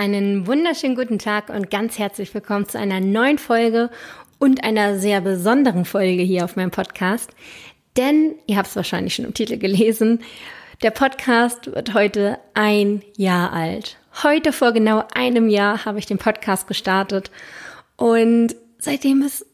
Einen wunderschönen guten Tag und ganz herzlich willkommen zu einer neuen Folge und einer sehr besonderen Folge hier auf meinem Podcast. Denn, ihr habt es wahrscheinlich schon im Titel gelesen, der Podcast wird heute ein Jahr alt. Heute vor genau einem Jahr habe ich den Podcast gestartet und seitdem ist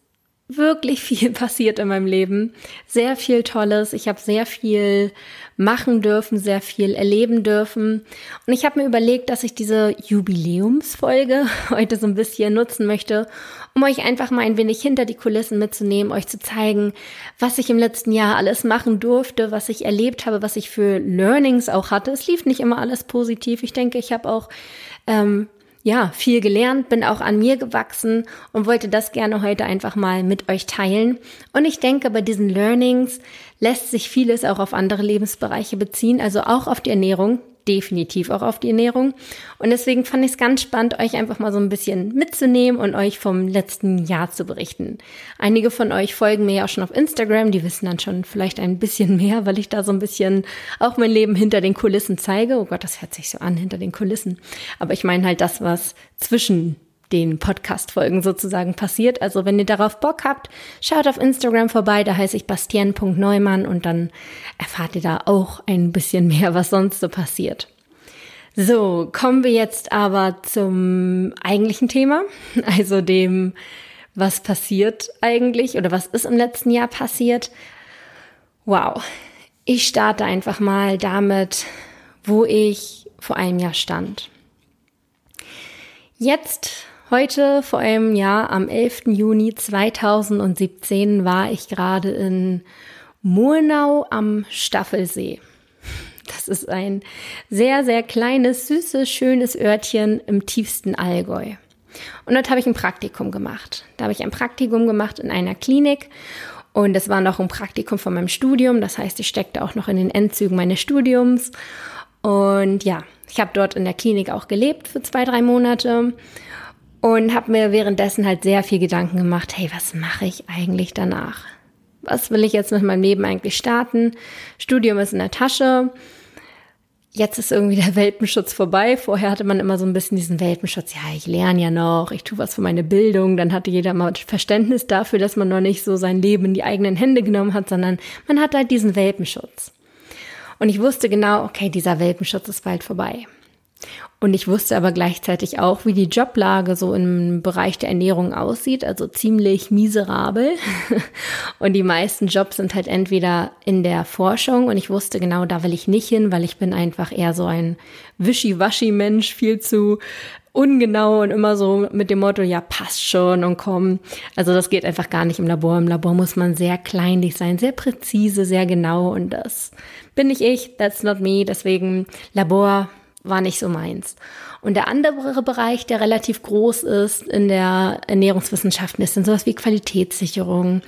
wirklich viel passiert in meinem Leben. Sehr viel Tolles. Ich habe sehr viel machen dürfen, sehr viel erleben dürfen. Und ich habe mir überlegt, dass ich diese Jubiläumsfolge heute so ein bisschen nutzen möchte, um euch einfach mal ein wenig hinter die Kulissen mitzunehmen, euch zu zeigen, was ich im letzten Jahr alles machen durfte, was ich erlebt habe, was ich für Learnings auch hatte. Es lief nicht immer alles positiv. Ich denke, ich habe auch ähm, ja, viel gelernt, bin auch an mir gewachsen und wollte das gerne heute einfach mal mit euch teilen. Und ich denke, bei diesen Learnings lässt sich vieles auch auf andere Lebensbereiche beziehen, also auch auf die Ernährung, definitiv auch auf die Ernährung. Und deswegen fand ich es ganz spannend, euch einfach mal so ein bisschen mitzunehmen und euch vom letzten Jahr zu berichten. Einige von euch folgen mir ja auch schon auf Instagram, die wissen dann schon vielleicht ein bisschen mehr, weil ich da so ein bisschen auch mein Leben hinter den Kulissen zeige. Oh Gott, das hört sich so an, hinter den Kulissen. Aber ich meine halt das, was zwischen den Podcast-Folgen sozusagen passiert. Also wenn ihr darauf Bock habt, schaut auf Instagram vorbei, da heiße ich bastien.neumann und dann erfahrt ihr da auch ein bisschen mehr, was sonst so passiert. So, kommen wir jetzt aber zum eigentlichen Thema, also dem, was passiert eigentlich oder was ist im letzten Jahr passiert. Wow, ich starte einfach mal damit, wo ich vor einem Jahr stand. Jetzt Heute vor einem Jahr, am 11. Juni 2017, war ich gerade in Murnau am Staffelsee. Das ist ein sehr, sehr kleines, süßes, schönes Örtchen im tiefsten Allgäu. Und dort habe ich ein Praktikum gemacht. Da habe ich ein Praktikum gemacht in einer Klinik und das war noch ein Praktikum von meinem Studium. Das heißt, ich steckte auch noch in den Endzügen meines Studiums. Und ja, ich habe dort in der Klinik auch gelebt für zwei, drei Monate und habe mir währenddessen halt sehr viel Gedanken gemacht, hey, was mache ich eigentlich danach? Was will ich jetzt mit meinem Leben eigentlich starten? Studium ist in der Tasche. Jetzt ist irgendwie der Welpenschutz vorbei. Vorher hatte man immer so ein bisschen diesen Welpenschutz. Ja, ich lerne ja noch, ich tue was für meine Bildung. Dann hatte jeder mal Verständnis dafür, dass man noch nicht so sein Leben in die eigenen Hände genommen hat, sondern man hat halt diesen Welpenschutz. Und ich wusste genau, okay, dieser Welpenschutz ist bald vorbei. Und ich wusste aber gleichzeitig auch, wie die Joblage so im Bereich der Ernährung aussieht, also ziemlich miserabel. Und die meisten Jobs sind halt entweder in der Forschung und ich wusste genau, da will ich nicht hin, weil ich bin einfach eher so ein wischiwaschi-Mensch, viel zu ungenau und immer so mit dem Motto, ja, passt schon und komm. Also das geht einfach gar nicht im Labor. Im Labor muss man sehr kleinlich sein, sehr präzise, sehr genau und das bin nicht ich, that's not me. Deswegen Labor war nicht so meins. Und der andere Bereich, der relativ groß ist in der Ernährungswissenschaften, ist dann sowas wie Qualitätssicherung.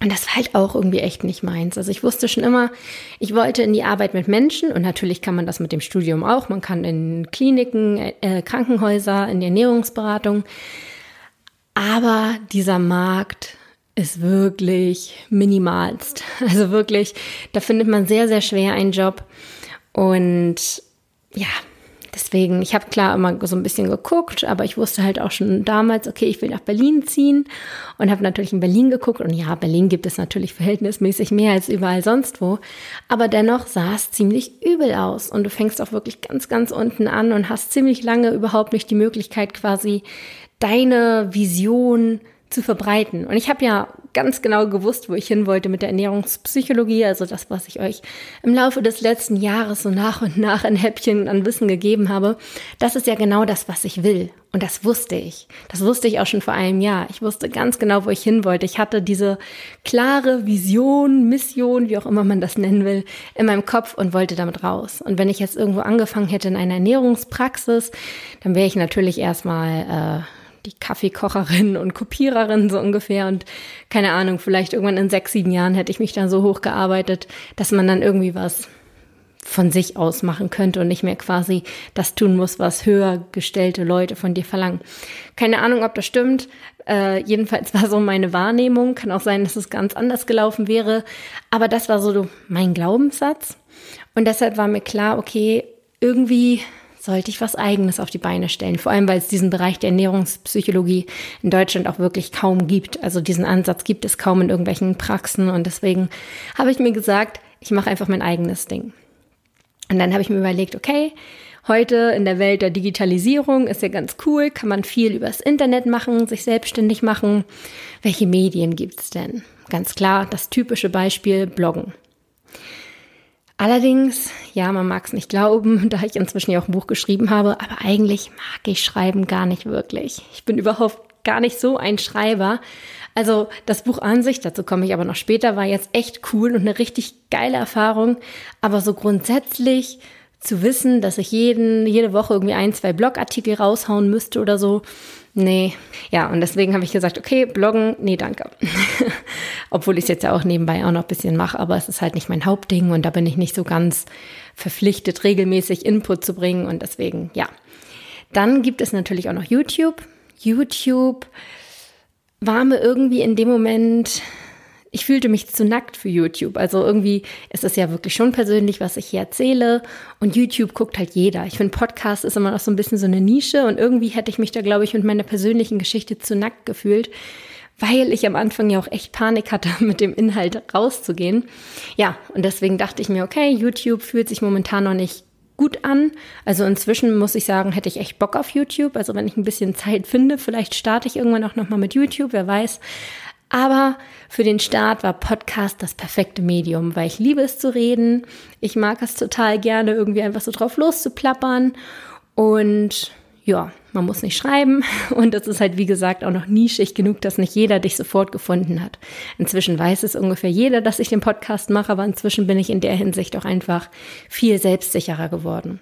Und das war halt auch irgendwie echt nicht meins. Also ich wusste schon immer, ich wollte in die Arbeit mit Menschen und natürlich kann man das mit dem Studium auch. Man kann in Kliniken, äh, Krankenhäuser, in die Ernährungsberatung. Aber dieser Markt ist wirklich minimalst. Also wirklich, da findet man sehr, sehr schwer einen Job. Und ja, deswegen, ich habe klar immer so ein bisschen geguckt, aber ich wusste halt auch schon damals, okay, ich will nach Berlin ziehen und habe natürlich in Berlin geguckt und ja, Berlin gibt es natürlich verhältnismäßig mehr als überall sonst wo, aber dennoch sah es ziemlich übel aus und du fängst auch wirklich ganz, ganz unten an und hast ziemlich lange überhaupt nicht die Möglichkeit quasi deine Vision zu verbreiten. Und ich habe ja ganz genau gewusst, wo ich hin wollte mit der Ernährungspsychologie, also das, was ich euch im Laufe des letzten Jahres so nach und nach ein Häppchen an Wissen gegeben habe. Das ist ja genau das, was ich will. Und das wusste ich. Das wusste ich auch schon vor einem Jahr. Ich wusste ganz genau, wo ich hin wollte. Ich hatte diese klare Vision, Mission, wie auch immer man das nennen will, in meinem Kopf und wollte damit raus. Und wenn ich jetzt irgendwo angefangen hätte in einer Ernährungspraxis, dann wäre ich natürlich erstmal äh, die Kaffeekocherin und Kopiererin so ungefähr. Und keine Ahnung, vielleicht irgendwann in sechs, sieben Jahren hätte ich mich da so hochgearbeitet, dass man dann irgendwie was von sich aus machen könnte und nicht mehr quasi das tun muss, was höher gestellte Leute von dir verlangen. Keine Ahnung, ob das stimmt. Äh, jedenfalls war so meine Wahrnehmung. Kann auch sein, dass es ganz anders gelaufen wäre. Aber das war so mein Glaubenssatz. Und deshalb war mir klar, okay, irgendwie sollte ich was eigenes auf die Beine stellen. Vor allem, weil es diesen Bereich der Ernährungspsychologie in Deutschland auch wirklich kaum gibt. Also diesen Ansatz gibt es kaum in irgendwelchen Praxen. Und deswegen habe ich mir gesagt, ich mache einfach mein eigenes Ding. Und dann habe ich mir überlegt, okay, heute in der Welt der Digitalisierung ist ja ganz cool, kann man viel übers Internet machen, sich selbstständig machen. Welche Medien gibt's denn? Ganz klar, das typische Beispiel Bloggen. Allerdings, ja, man mag es nicht glauben, da ich inzwischen ja auch ein Buch geschrieben habe, aber eigentlich mag ich Schreiben gar nicht wirklich. Ich bin überhaupt gar nicht so ein Schreiber. Also das Buch an sich, dazu komme ich aber noch später, war jetzt echt cool und eine richtig geile Erfahrung. Aber so grundsätzlich zu wissen, dass ich jeden, jede Woche irgendwie ein, zwei Blogartikel raushauen müsste oder so, nee. Ja, und deswegen habe ich gesagt, okay, bloggen, nee, danke. Obwohl ich es jetzt ja auch nebenbei auch noch ein bisschen mache, aber es ist halt nicht mein Hauptding und da bin ich nicht so ganz verpflichtet, regelmäßig Input zu bringen und deswegen, ja. Dann gibt es natürlich auch noch YouTube. YouTube war mir irgendwie in dem Moment, ich fühlte mich zu nackt für YouTube. Also irgendwie ist es ja wirklich schon persönlich, was ich hier erzähle. Und YouTube guckt halt jeder. Ich finde, Podcast ist immer noch so ein bisschen so eine Nische. Und irgendwie hätte ich mich da, glaube ich, mit meiner persönlichen Geschichte zu nackt gefühlt, weil ich am Anfang ja auch echt Panik hatte, mit dem Inhalt rauszugehen. Ja, und deswegen dachte ich mir, okay, YouTube fühlt sich momentan noch nicht gut an. Also inzwischen muss ich sagen, hätte ich echt Bock auf YouTube. Also wenn ich ein bisschen Zeit finde, vielleicht starte ich irgendwann auch nochmal mit YouTube, wer weiß. Aber für den Start war Podcast das perfekte Medium, weil ich liebe es zu reden. Ich mag es total gerne, irgendwie einfach so drauf loszuplappern. Und ja, man muss nicht schreiben und das ist halt, wie gesagt, auch noch nischig genug, dass nicht jeder dich sofort gefunden hat. Inzwischen weiß es ungefähr jeder, dass ich den Podcast mache, aber inzwischen bin ich in der Hinsicht auch einfach viel selbstsicherer geworden.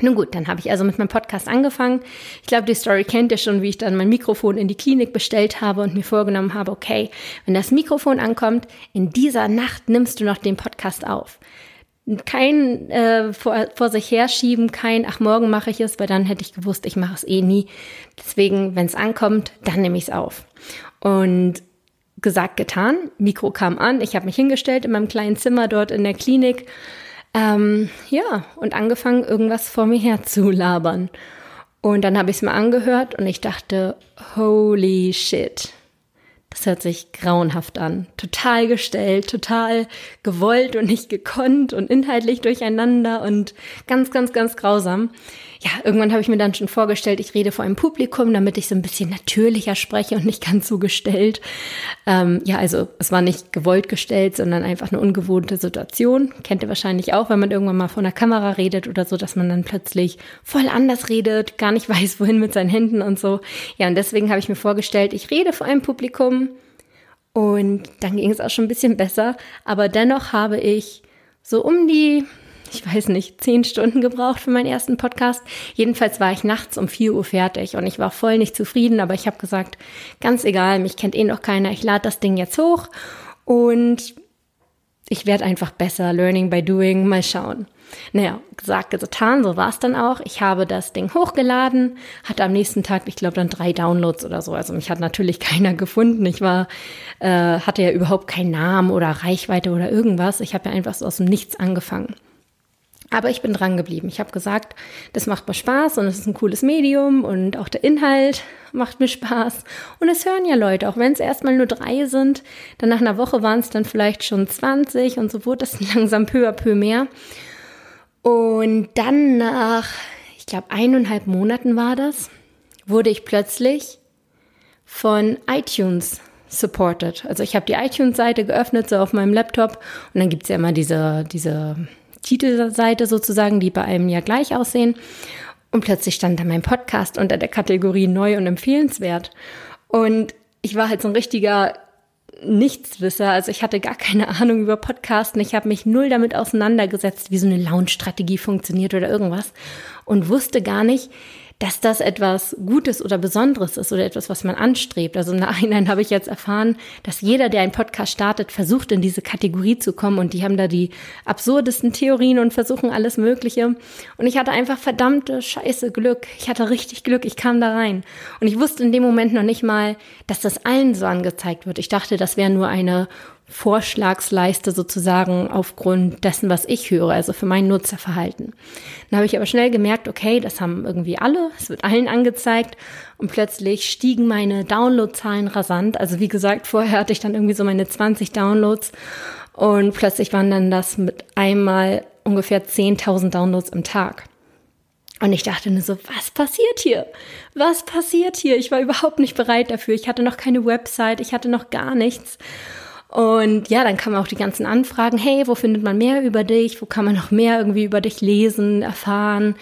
Nun gut, dann habe ich also mit meinem Podcast angefangen. Ich glaube, die Story kennt ihr schon, wie ich dann mein Mikrofon in die Klinik bestellt habe und mir vorgenommen habe, okay, wenn das Mikrofon ankommt, in dieser Nacht nimmst du noch den Podcast auf kein äh, vor, vor sich herschieben, kein, ach, morgen mache ich es, weil dann hätte ich gewusst, ich mache es eh nie. Deswegen, wenn es ankommt, dann nehme ich es auf. Und gesagt, getan, Mikro kam an, ich habe mich hingestellt in meinem kleinen Zimmer dort in der Klinik. Ähm, ja, und angefangen, irgendwas vor mir her zu labern. Und dann habe ich es mir angehört und ich dachte, holy shit das hört sich grauenhaft an. Total gestellt, total gewollt und nicht gekonnt und inhaltlich durcheinander und ganz, ganz, ganz grausam. Ja, irgendwann habe ich mir dann schon vorgestellt, ich rede vor einem Publikum, damit ich so ein bisschen natürlicher spreche und nicht ganz so gestellt. Ähm, ja, also es war nicht gewollt gestellt, sondern einfach eine ungewohnte Situation. Kennt ihr wahrscheinlich auch, wenn man irgendwann mal vor einer Kamera redet oder so, dass man dann plötzlich voll anders redet, gar nicht weiß, wohin mit seinen Händen und so. Ja, und deswegen habe ich mir vorgestellt, ich rede vor einem Publikum und dann ging es auch schon ein bisschen besser. Aber dennoch habe ich so um die, ich weiß nicht, zehn Stunden gebraucht für meinen ersten Podcast. Jedenfalls war ich nachts um vier Uhr fertig und ich war voll nicht zufrieden, aber ich habe gesagt, ganz egal, mich kennt eh noch keiner, ich lade das Ding jetzt hoch und ich werde einfach besser, learning by doing, mal schauen. Naja, gesagt, getan, so war es dann auch. Ich habe das Ding hochgeladen, hatte am nächsten Tag, ich glaube, dann drei Downloads oder so. Also mich hat natürlich keiner gefunden. Ich war, äh, hatte ja überhaupt keinen Namen oder Reichweite oder irgendwas. Ich habe ja einfach so aus dem Nichts angefangen. Aber ich bin dran geblieben. Ich habe gesagt, das macht mir Spaß und es ist ein cooles Medium und auch der Inhalt macht mir Spaß. Und es hören ja Leute, auch wenn es erstmal nur drei sind. Dann nach einer Woche waren es dann vielleicht schon 20 und so wurde das langsam peu à peu mehr. Und dann nach, ich glaube, eineinhalb Monaten war das, wurde ich plötzlich von iTunes supported. Also ich habe die iTunes-Seite geöffnet, so auf meinem Laptop. Und dann gibt es ja immer diese, diese Titelseite sozusagen, die bei einem ja gleich aussehen. Und plötzlich stand da mein Podcast unter der Kategorie neu und empfehlenswert. Und ich war halt so ein richtiger Nichtswisser. Also ich hatte gar keine Ahnung über Podcasten. Ich habe mich null damit auseinandergesetzt, wie so eine Launch-Strategie funktioniert oder irgendwas und wusste gar nicht, dass das etwas Gutes oder Besonderes ist oder etwas, was man anstrebt. Also im Nachhinein habe ich jetzt erfahren, dass jeder, der einen Podcast startet, versucht, in diese Kategorie zu kommen und die haben da die absurdesten Theorien und versuchen alles Mögliche. Und ich hatte einfach verdammte Scheiße Glück. Ich hatte richtig Glück. Ich kam da rein. Und ich wusste in dem Moment noch nicht mal, dass das allen so angezeigt wird. Ich dachte, das wäre nur eine Vorschlagsleiste sozusagen aufgrund dessen, was ich höre, also für mein Nutzerverhalten. Dann habe ich aber schnell gemerkt, okay, das haben irgendwie alle, es wird allen angezeigt und plötzlich stiegen meine Downloadzahlen rasant. Also wie gesagt, vorher hatte ich dann irgendwie so meine 20 Downloads und plötzlich waren dann das mit einmal ungefähr 10.000 Downloads im Tag. Und ich dachte nur so, was passiert hier? Was passiert hier? Ich war überhaupt nicht bereit dafür. Ich hatte noch keine Website, ich hatte noch gar nichts. Und ja, dann kamen auch die ganzen Anfragen, hey, wo findet man mehr über dich? Wo kann man noch mehr irgendwie über dich lesen, erfahren?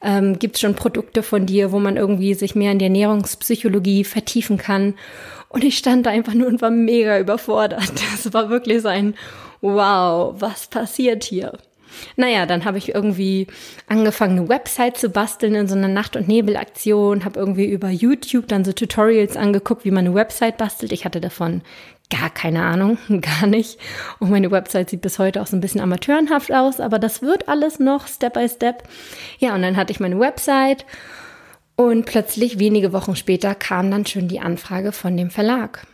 Ähm, Gibt es schon Produkte von dir, wo man irgendwie sich mehr in die Ernährungspsychologie vertiefen kann? Und ich stand da einfach nur und war mega überfordert. Das war wirklich so ein Wow, was passiert hier? Naja, dann habe ich irgendwie angefangen, eine Website zu basteln in so einer Nacht- und Nebelaktion, habe irgendwie über YouTube dann so Tutorials angeguckt, wie man eine Website bastelt. Ich hatte davon gar keine Ahnung, gar nicht. Und meine Website sieht bis heute auch so ein bisschen amateurenhaft aus, aber das wird alles noch Step by Step. Ja, und dann hatte ich meine Website und plötzlich wenige Wochen später kam dann schon die Anfrage von dem Verlag.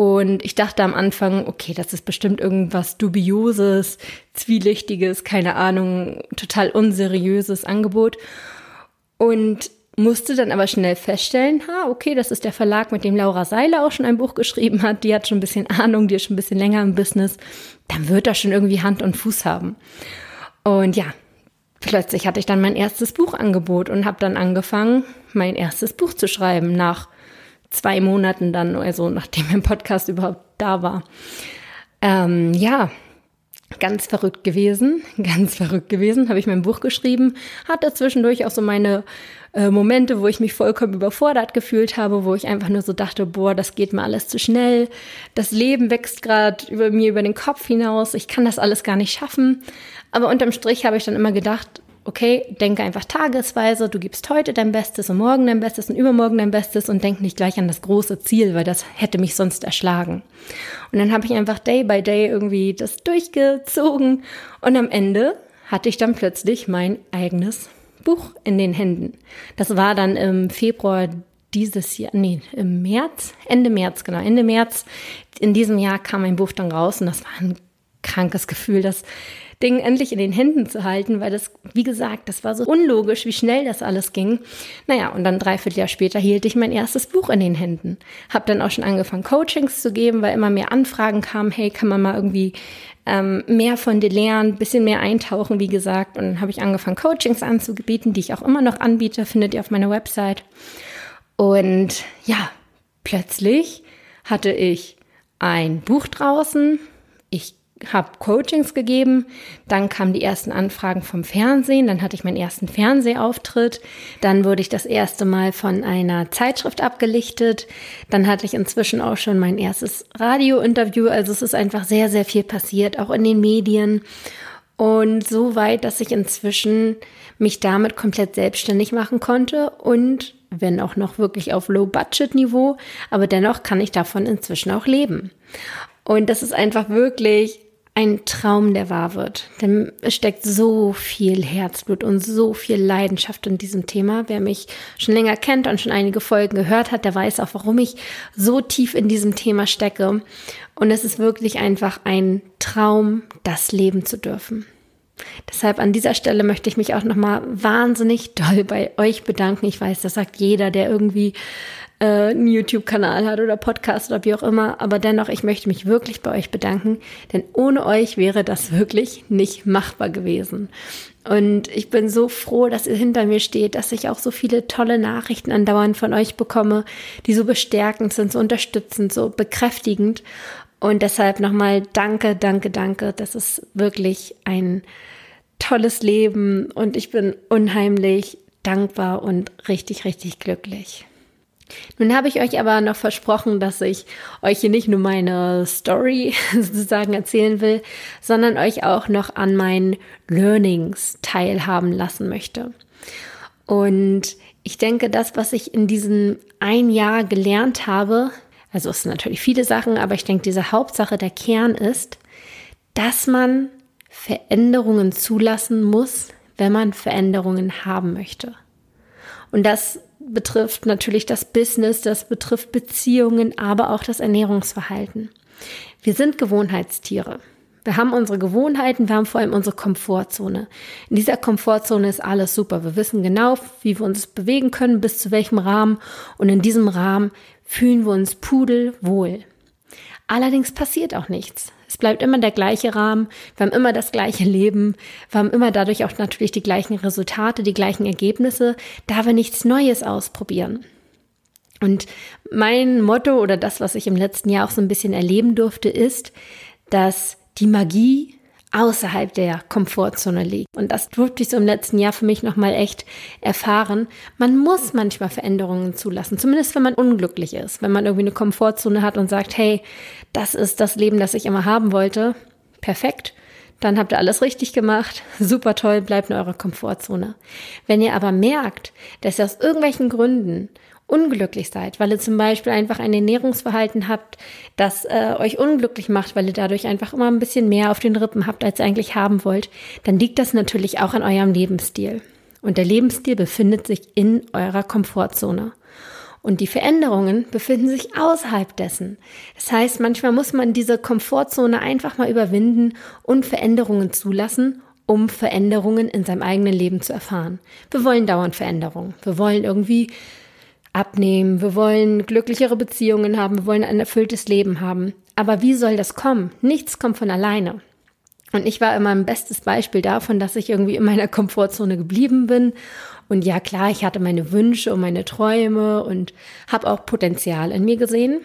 Und ich dachte am Anfang, okay, das ist bestimmt irgendwas dubioses, zwielichtiges, keine Ahnung, total unseriöses Angebot. Und musste dann aber schnell feststellen, ha, okay, das ist der Verlag, mit dem Laura Seiler auch schon ein Buch geschrieben hat. Die hat schon ein bisschen Ahnung, die ist schon ein bisschen länger im Business. Dann wird das schon irgendwie Hand und Fuß haben. Und ja, plötzlich hatte ich dann mein erstes Buchangebot und habe dann angefangen, mein erstes Buch zu schreiben nach zwei Monaten dann, also nachdem mein Podcast überhaupt da war. Ähm, ja, ganz verrückt gewesen, ganz verrückt gewesen, habe ich mein Buch geschrieben, hatte zwischendurch auch so meine äh, Momente, wo ich mich vollkommen überfordert gefühlt habe, wo ich einfach nur so dachte, boah, das geht mir alles zu schnell, das Leben wächst gerade über mir über den Kopf hinaus, ich kann das alles gar nicht schaffen. Aber unterm Strich habe ich dann immer gedacht, okay, denke einfach tagesweise, du gibst heute dein Bestes und morgen dein Bestes und übermorgen dein Bestes und denk nicht gleich an das große Ziel, weil das hätte mich sonst erschlagen. Und dann habe ich einfach day by day irgendwie das durchgezogen und am Ende hatte ich dann plötzlich mein eigenes Buch in den Händen. Das war dann im Februar dieses Jahr, nee, im März, Ende März, genau, Ende März in diesem Jahr kam mein Buch dann raus und das war ein krankes Gefühl, das Ding endlich in den Händen zu halten, weil das, wie gesagt, das war so unlogisch, wie schnell das alles ging. Naja, und dann dreiviertel Jahr später hielt ich mein erstes Buch in den Händen. Hab dann auch schon angefangen, Coachings zu geben, weil immer mehr Anfragen kamen, hey, kann man mal irgendwie ähm, mehr von dir lernen, bisschen mehr eintauchen, wie gesagt. Und dann habe ich angefangen, Coachings anzubieten, die ich auch immer noch anbiete, findet ihr auf meiner Website. Und ja, plötzlich hatte ich ein Buch draußen. Habe Coachings gegeben, dann kamen die ersten Anfragen vom Fernsehen, dann hatte ich meinen ersten Fernsehauftritt, dann wurde ich das erste Mal von einer Zeitschrift abgelichtet, dann hatte ich inzwischen auch schon mein erstes Radiointerview, also es ist einfach sehr, sehr viel passiert, auch in den Medien. Und so weit, dass ich inzwischen mich damit komplett selbstständig machen konnte und wenn auch noch wirklich auf Low-Budget-Niveau, aber dennoch kann ich davon inzwischen auch leben. Und das ist einfach wirklich ein Traum, der wahr wird. Denn es steckt so viel Herzblut und so viel Leidenschaft in diesem Thema. Wer mich schon länger kennt und schon einige Folgen gehört hat, der weiß auch, warum ich so tief in diesem Thema stecke. Und es ist wirklich einfach ein Traum, das leben zu dürfen. Deshalb an dieser Stelle möchte ich mich auch nochmal wahnsinnig doll bei euch bedanken. Ich weiß, das sagt jeder, der irgendwie äh, einen YouTube-Kanal hat oder Podcast oder wie auch immer. Aber dennoch, ich möchte mich wirklich bei euch bedanken, denn ohne euch wäre das wirklich nicht machbar gewesen. Und ich bin so froh, dass ihr hinter mir steht, dass ich auch so viele tolle Nachrichten andauernd von euch bekomme, die so bestärkend sind, so unterstützend, so bekräftigend. Und deshalb nochmal danke, danke, danke. Das ist wirklich ein tolles Leben und ich bin unheimlich dankbar und richtig, richtig glücklich. Nun habe ich euch aber noch versprochen, dass ich euch hier nicht nur meine Story sozusagen erzählen will, sondern euch auch noch an meinen Learnings teilhaben lassen möchte. Und ich denke, das, was ich in diesem ein Jahr gelernt habe, also es sind natürlich viele Sachen, aber ich denke, diese Hauptsache, der Kern ist, dass man Veränderungen zulassen muss, wenn man Veränderungen haben möchte. Und das betrifft natürlich das Business, das betrifft Beziehungen, aber auch das Ernährungsverhalten. Wir sind Gewohnheitstiere. Wir haben unsere Gewohnheiten, wir haben vor allem unsere Komfortzone. In dieser Komfortzone ist alles super. Wir wissen genau, wie wir uns bewegen können, bis zu welchem Rahmen. Und in diesem Rahmen fühlen wir uns pudelwohl. Allerdings passiert auch nichts. Es bleibt immer der gleiche Rahmen, wir haben immer das gleiche Leben, wir haben immer dadurch auch natürlich die gleichen Resultate, die gleichen Ergebnisse, da wir nichts Neues ausprobieren. Und mein Motto oder das, was ich im letzten Jahr auch so ein bisschen erleben durfte, ist, dass die Magie außerhalb der Komfortzone liegt. Und das durfte ich so im letzten Jahr für mich nochmal echt erfahren. Man muss manchmal Veränderungen zulassen, zumindest wenn man unglücklich ist, wenn man irgendwie eine Komfortzone hat und sagt, hey, das ist das Leben, das ich immer haben wollte. Perfekt. Dann habt ihr alles richtig gemacht. Super toll, bleibt in eurer Komfortzone. Wenn ihr aber merkt, dass ihr aus irgendwelchen Gründen unglücklich seid, weil ihr zum Beispiel einfach ein Ernährungsverhalten habt, das äh, euch unglücklich macht, weil ihr dadurch einfach immer ein bisschen mehr auf den Rippen habt, als ihr eigentlich haben wollt, dann liegt das natürlich auch an eurem Lebensstil. Und der Lebensstil befindet sich in eurer Komfortzone. Und die Veränderungen befinden sich außerhalb dessen. Das heißt, manchmal muss man diese Komfortzone einfach mal überwinden und Veränderungen zulassen, um Veränderungen in seinem eigenen Leben zu erfahren. Wir wollen dauernd Veränderungen. Wir wollen irgendwie abnehmen, wir wollen glücklichere Beziehungen haben, wir wollen ein erfülltes Leben haben. Aber wie soll das kommen? Nichts kommt von alleine. Und ich war immer ein bestes Beispiel davon, dass ich irgendwie in meiner Komfortzone geblieben bin. Und ja, klar, ich hatte meine Wünsche und meine Träume und habe auch Potenzial in mir gesehen.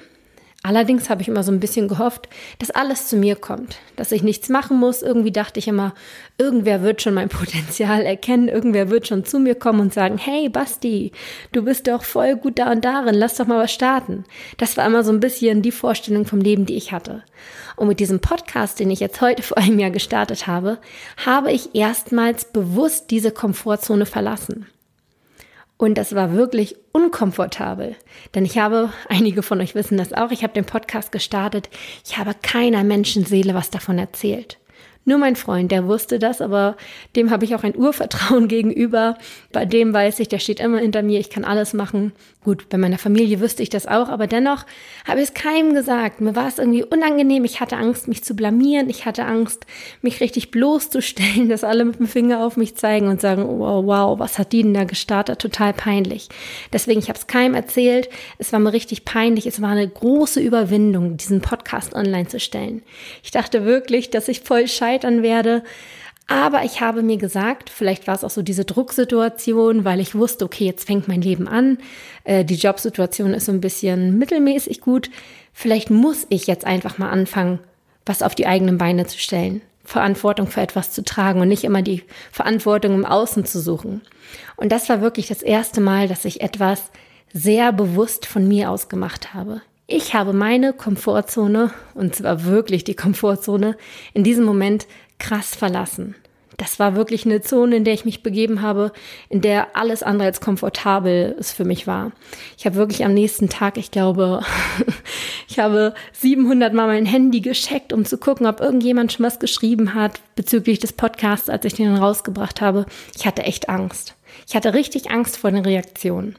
Allerdings habe ich immer so ein bisschen gehofft, dass alles zu mir kommt, dass ich nichts machen muss. Irgendwie dachte ich immer, irgendwer wird schon mein Potenzial erkennen, irgendwer wird schon zu mir kommen und sagen, hey Basti, du bist doch voll gut da und darin, lass doch mal was starten. Das war immer so ein bisschen die Vorstellung vom Leben, die ich hatte. Und mit diesem Podcast, den ich jetzt heute vor einem Jahr gestartet habe, habe ich erstmals bewusst diese Komfortzone verlassen. Und das war wirklich unkomfortabel. Denn ich habe, einige von euch wissen das auch, ich habe den Podcast gestartet. Ich habe keiner Menschenseele was davon erzählt. Nur mein Freund, der wusste das, aber dem habe ich auch ein Urvertrauen gegenüber. Bei dem weiß ich, der steht immer hinter mir, ich kann alles machen. Gut, bei meiner Familie wüsste ich das auch, aber dennoch habe ich es keinem gesagt. Mir war es irgendwie unangenehm. Ich hatte Angst, mich zu blamieren. Ich hatte Angst, mich richtig bloßzustellen, dass alle mit dem Finger auf mich zeigen und sagen, wow, wow, was hat die denn da gestartet? Total peinlich. Deswegen, ich habe es keinem erzählt. Es war mir richtig peinlich. Es war eine große Überwindung, diesen Podcast online zu stellen. Ich dachte wirklich, dass ich voll scheitern werde. Aber ich habe mir gesagt, vielleicht war es auch so diese Drucksituation, weil ich wusste, okay, jetzt fängt mein Leben an. Äh, die Jobsituation ist so ein bisschen mittelmäßig gut. Vielleicht muss ich jetzt einfach mal anfangen, was auf die eigenen Beine zu stellen. Verantwortung für etwas zu tragen und nicht immer die Verantwortung im Außen zu suchen. Und das war wirklich das erste Mal, dass ich etwas sehr bewusst von mir aus gemacht habe. Ich habe meine Komfortzone, und zwar wirklich die Komfortzone, in diesem Moment krass verlassen. Das war wirklich eine Zone, in der ich mich begeben habe, in der alles andere als komfortabel es für mich war. Ich habe wirklich am nächsten Tag, ich glaube, ich habe 700 Mal mein Handy gescheckt, um zu gucken, ob irgendjemand schon was geschrieben hat bezüglich des Podcasts, als ich den rausgebracht habe. Ich hatte echt Angst. Ich hatte richtig Angst vor den Reaktionen.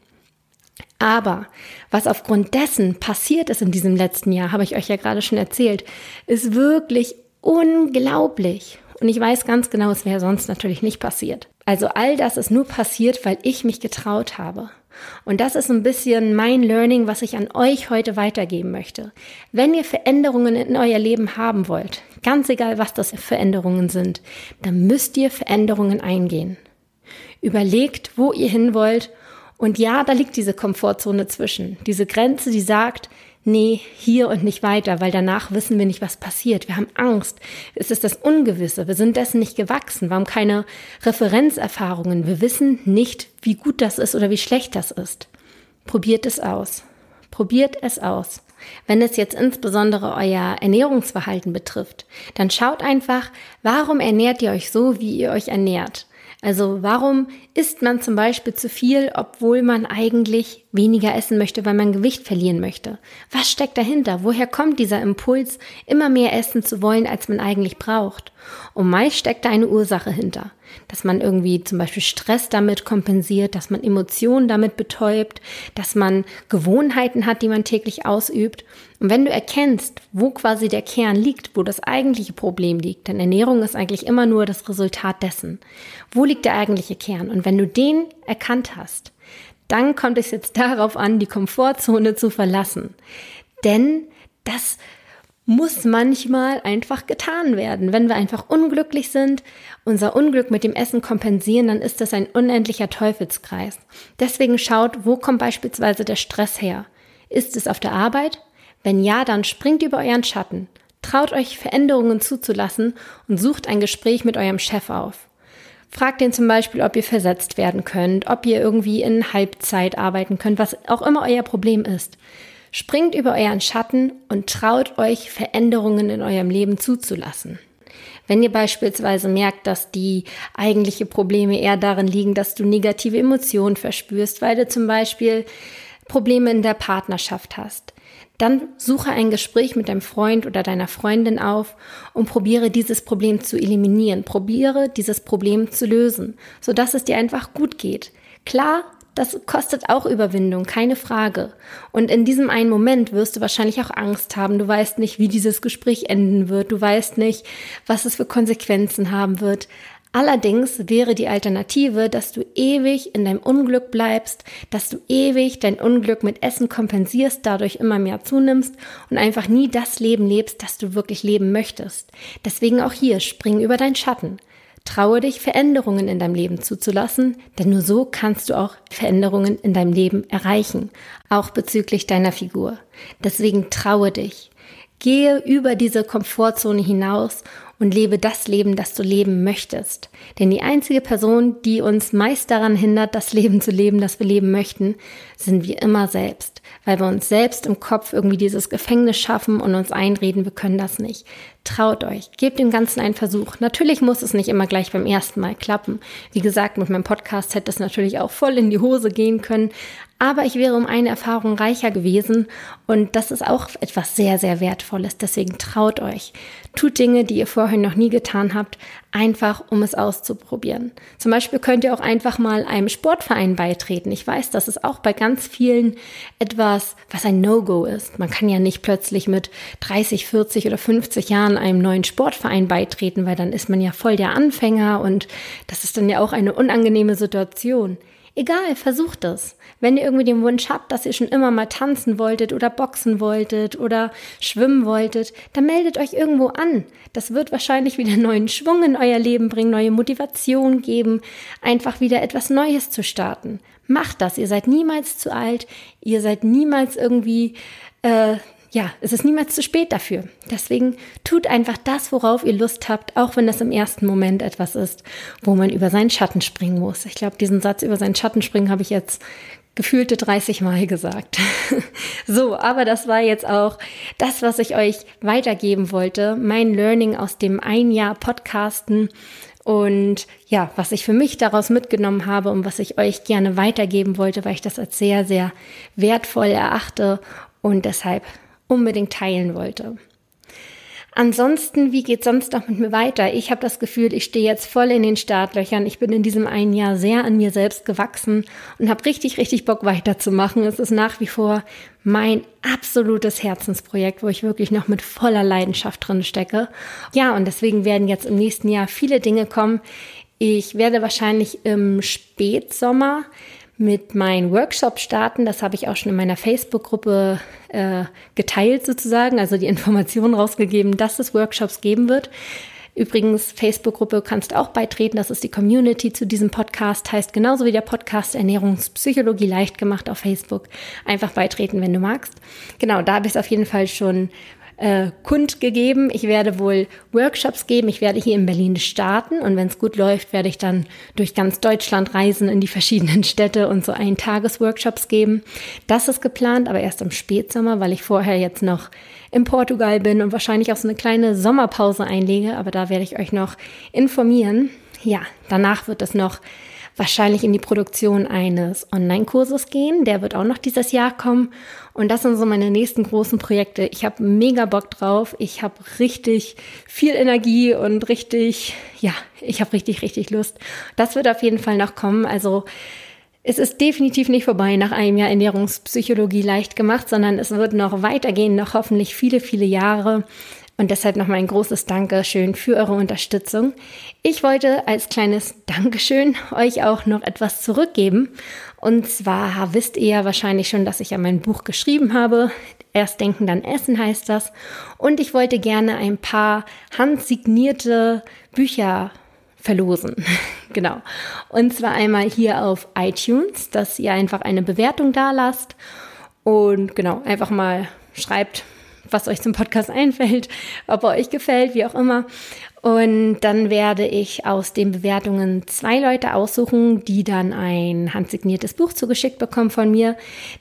Aber was aufgrund dessen passiert ist in diesem letzten Jahr, habe ich euch ja gerade schon erzählt, ist wirklich unglaublich. Und ich weiß ganz genau, es wäre sonst natürlich nicht passiert. Also all das ist nur passiert, weil ich mich getraut habe. Und das ist ein bisschen mein Learning, was ich an euch heute weitergeben möchte. Wenn ihr Veränderungen in euer Leben haben wollt, ganz egal was das für Veränderungen sind, dann müsst ihr Veränderungen eingehen. Überlegt, wo ihr hin wollt. Und ja, da liegt diese Komfortzone zwischen. Diese Grenze, die sagt, nee, hier und nicht weiter, weil danach wissen wir nicht, was passiert. Wir haben Angst. Es ist das Ungewisse. Wir sind dessen nicht gewachsen. Wir haben keine Referenzerfahrungen. Wir wissen nicht, wie gut das ist oder wie schlecht das ist. Probiert es aus. Probiert es aus. Wenn es jetzt insbesondere euer Ernährungsverhalten betrifft, dann schaut einfach, warum ernährt ihr euch so, wie ihr euch ernährt. Also warum isst man zum Beispiel zu viel, obwohl man eigentlich weniger essen möchte, weil man Gewicht verlieren möchte? Was steckt dahinter? Woher kommt dieser Impuls, immer mehr essen zu wollen, als man eigentlich braucht? Und meist steckt da eine Ursache hinter. Dass man irgendwie zum Beispiel Stress damit kompensiert, dass man Emotionen damit betäubt, dass man Gewohnheiten hat, die man täglich ausübt. Und wenn du erkennst, wo quasi der Kern liegt, wo das eigentliche Problem liegt, denn Ernährung ist eigentlich immer nur das Resultat dessen. Wo liegt der eigentliche Kern? Und wenn du den erkannt hast, dann kommt es jetzt darauf an, die Komfortzone zu verlassen. Denn das muss manchmal einfach getan werden. Wenn wir einfach unglücklich sind, unser Unglück mit dem Essen kompensieren, dann ist das ein unendlicher Teufelskreis. Deswegen schaut, wo kommt beispielsweise der Stress her? Ist es auf der Arbeit? Wenn ja, dann springt über euren Schatten. Traut euch Veränderungen zuzulassen und sucht ein Gespräch mit eurem Chef auf. Fragt ihn zum Beispiel, ob ihr versetzt werden könnt, ob ihr irgendwie in Halbzeit arbeiten könnt, was auch immer euer Problem ist. Springt über euren Schatten und traut euch, Veränderungen in eurem Leben zuzulassen. Wenn ihr beispielsweise merkt, dass die eigentliche Probleme eher darin liegen, dass du negative Emotionen verspürst, weil du zum Beispiel Probleme in der Partnerschaft hast, dann suche ein Gespräch mit deinem Freund oder deiner Freundin auf und probiere dieses Problem zu eliminieren. Probiere dieses Problem zu lösen, sodass es dir einfach gut geht. Klar, das kostet auch Überwindung, keine Frage. Und in diesem einen Moment wirst du wahrscheinlich auch Angst haben. Du weißt nicht, wie dieses Gespräch enden wird. Du weißt nicht, was es für Konsequenzen haben wird. Allerdings wäre die Alternative, dass du ewig in deinem Unglück bleibst, dass du ewig dein Unglück mit Essen kompensierst, dadurch immer mehr zunimmst und einfach nie das Leben lebst, das du wirklich leben möchtest. Deswegen auch hier, spring über deinen Schatten. Traue dich, Veränderungen in deinem Leben zuzulassen, denn nur so kannst du auch Veränderungen in deinem Leben erreichen, auch bezüglich deiner Figur. Deswegen traue dich. Gehe über diese Komfortzone hinaus und lebe das Leben, das du leben möchtest. Denn die einzige Person, die uns meist daran hindert, das Leben zu leben, das wir leben möchten, sind wir immer selbst, weil wir uns selbst im Kopf irgendwie dieses Gefängnis schaffen und uns einreden, wir können das nicht. Traut euch, gebt dem Ganzen einen Versuch. Natürlich muss es nicht immer gleich beim ersten Mal klappen. Wie gesagt, mit meinem Podcast hätte es natürlich auch voll in die Hose gehen können, aber ich wäre um eine Erfahrung reicher gewesen und das ist auch etwas sehr, sehr Wertvolles. Deswegen traut euch. Tut Dinge, die ihr vorher noch nie getan habt, einfach um es auszuprobieren. Zum Beispiel könnt ihr auch einfach mal einem Sportverein beitreten. Ich weiß, das ist auch bei ganz vielen etwas, was ein No-Go ist. Man kann ja nicht plötzlich mit 30, 40 oder 50 Jahren einem neuen Sportverein beitreten, weil dann ist man ja voll der Anfänger und das ist dann ja auch eine unangenehme Situation. Egal, versucht es. Wenn ihr irgendwie den Wunsch habt, dass ihr schon immer mal tanzen wolltet oder boxen wolltet oder schwimmen wolltet, dann meldet euch irgendwo an. Das wird wahrscheinlich wieder neuen Schwung in euer Leben bringen, neue Motivation geben, einfach wieder etwas Neues zu starten. Macht das. Ihr seid niemals zu alt. Ihr seid niemals irgendwie äh, ja, es ist niemals zu spät dafür. Deswegen tut einfach das, worauf ihr Lust habt, auch wenn das im ersten Moment etwas ist, wo man über seinen Schatten springen muss. Ich glaube, diesen Satz über seinen Schatten springen habe ich jetzt gefühlte 30 Mal gesagt. so, aber das war jetzt auch das, was ich euch weitergeben wollte. Mein Learning aus dem ein Jahr Podcasten und ja, was ich für mich daraus mitgenommen habe und was ich euch gerne weitergeben wollte, weil ich das als sehr, sehr wertvoll erachte und deshalb unbedingt teilen wollte. Ansonsten, wie geht sonst noch mit mir weiter? Ich habe das Gefühl, ich stehe jetzt voll in den Startlöchern. Ich bin in diesem einen Jahr sehr an mir selbst gewachsen und habe richtig, richtig Bock weiterzumachen. Es ist nach wie vor mein absolutes Herzensprojekt, wo ich wirklich noch mit voller Leidenschaft drin stecke. Ja, und deswegen werden jetzt im nächsten Jahr viele Dinge kommen. Ich werde wahrscheinlich im Spätsommer mit meinen Workshops starten. Das habe ich auch schon in meiner Facebook-Gruppe äh, geteilt sozusagen, also die Informationen rausgegeben, dass es Workshops geben wird. Übrigens, Facebook-Gruppe kannst auch beitreten. Das ist die Community zu diesem Podcast. Heißt genauso wie der Podcast Ernährungspsychologie leicht gemacht auf Facebook. Einfach beitreten, wenn du magst. Genau, da habe ich es auf jeden Fall schon äh, kundgegeben. Ich werde wohl Workshops geben. Ich werde hier in Berlin starten und wenn es gut läuft, werde ich dann durch ganz Deutschland reisen in die verschiedenen Städte und so ein Tagesworkshops geben. Das ist geplant, aber erst im Spätsommer, weil ich vorher jetzt noch in Portugal bin und wahrscheinlich auch so eine kleine Sommerpause einlege, aber da werde ich euch noch informieren. Ja, danach wird es noch wahrscheinlich in die Produktion eines Online-Kurses gehen. Der wird auch noch dieses Jahr kommen. Und das sind so meine nächsten großen Projekte. Ich habe mega Bock drauf. Ich habe richtig viel Energie und richtig, ja, ich habe richtig, richtig Lust. Das wird auf jeden Fall noch kommen. Also es ist definitiv nicht vorbei nach einem Jahr Ernährungspsychologie leicht gemacht, sondern es wird noch weitergehen, noch hoffentlich viele, viele Jahre. Und deshalb nochmal ein großes Dankeschön für eure Unterstützung. Ich wollte als kleines Dankeschön euch auch noch etwas zurückgeben. Und zwar wisst ihr ja wahrscheinlich schon, dass ich ja mein Buch geschrieben habe. Erst denken, dann essen heißt das. Und ich wollte gerne ein paar handsignierte Bücher verlosen. genau. Und zwar einmal hier auf iTunes, dass ihr einfach eine Bewertung da lasst. Und genau, einfach mal schreibt, was euch zum Podcast einfällt, ob er euch gefällt, wie auch immer. Und dann werde ich aus den Bewertungen zwei Leute aussuchen, die dann ein handsigniertes Buch zugeschickt bekommen von mir.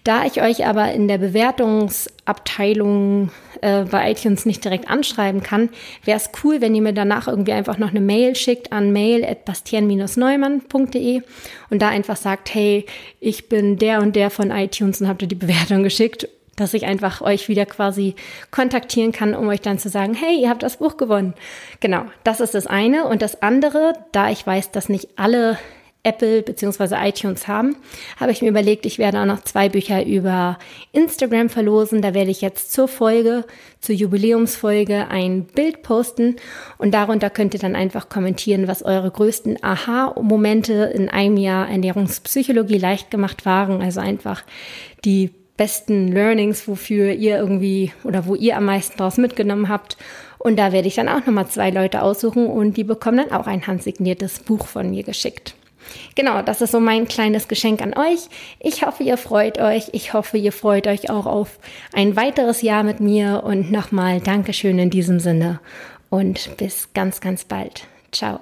Da ich euch aber in der Bewertungsabteilung äh, bei iTunes nicht direkt anschreiben kann, wäre es cool, wenn ihr mir danach irgendwie einfach noch eine Mail schickt an mail.bastien-neumann.de und da einfach sagt, hey, ich bin der und der von iTunes und habt ihr die Bewertung geschickt dass ich einfach euch wieder quasi kontaktieren kann, um euch dann zu sagen, hey, ihr habt das Buch gewonnen. Genau, das ist das eine. Und das andere, da ich weiß, dass nicht alle Apple bzw. iTunes haben, habe ich mir überlegt, ich werde auch noch zwei Bücher über Instagram verlosen. Da werde ich jetzt zur Folge, zur Jubiläumsfolge ein Bild posten und darunter könnt ihr dann einfach kommentieren, was eure größten Aha-Momente in einem Jahr Ernährungspsychologie leicht gemacht waren. Also einfach die besten Learnings, wofür ihr irgendwie oder wo ihr am meisten daraus mitgenommen habt. Und da werde ich dann auch nochmal zwei Leute aussuchen und die bekommen dann auch ein handsigniertes Buch von mir geschickt. Genau, das ist so mein kleines Geschenk an euch. Ich hoffe, ihr freut euch. Ich hoffe, ihr freut euch auch auf ein weiteres Jahr mit mir. Und nochmal Dankeschön in diesem Sinne. Und bis ganz, ganz bald. Ciao.